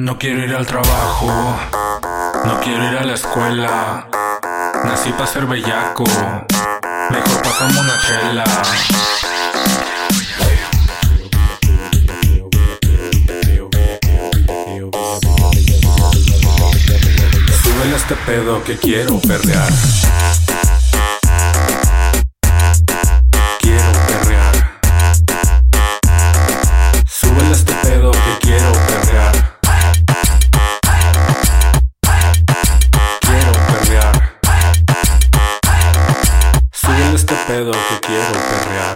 No quiero ir al trabajo, no quiero ir a la escuela. Nací para ser bellaco, mejor pasamos una chela. Súbele este pedo que quiero perrear.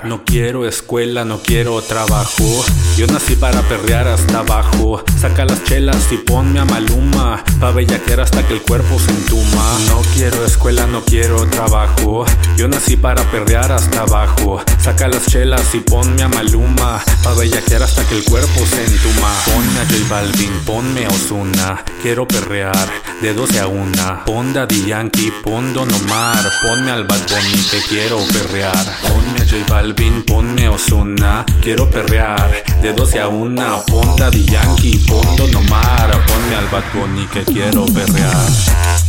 No quiero escuela, no quiero trabajo. Yo nací para perrear hasta abajo. Saca las chelas y ponme a maluma. Pa' bellaquear hasta que el cuerpo se entuma. No quiero escuela, no quiero trabajo. Yo nací para perrear hasta abajo. Saca las chelas y ponme a maluma. Pa' bellaquear hasta que el cuerpo se entuma. Ponme a J Balvin, ponme a Ozuna. Quiero perrear de 12 a 1. Pon Daddy Yankee, pon Don Omar. Ponme al Bad Bunny que quiero perrear. Ponme a J Balvin, ponme a Ozuna. Quiero perrear de 12 a 1. Pon Daddy Yankee, pon Don Omar. Ponme al Bad Bunny que quiero perrear.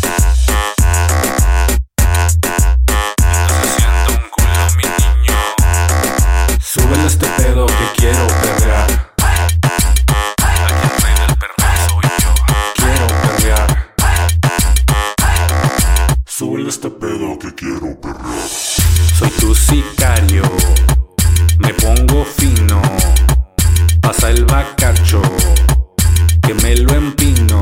Quiero perrear. Quiero perrear. Súbele este pedo que quiero perrear. Soy tu sicario. Me pongo fino. Pasa el bacacho. Que me lo empino.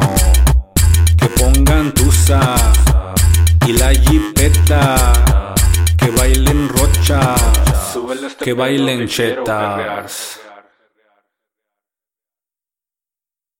Que pongan tusa. Y la jipeta. Que bailen rocha. Que bailen chetas.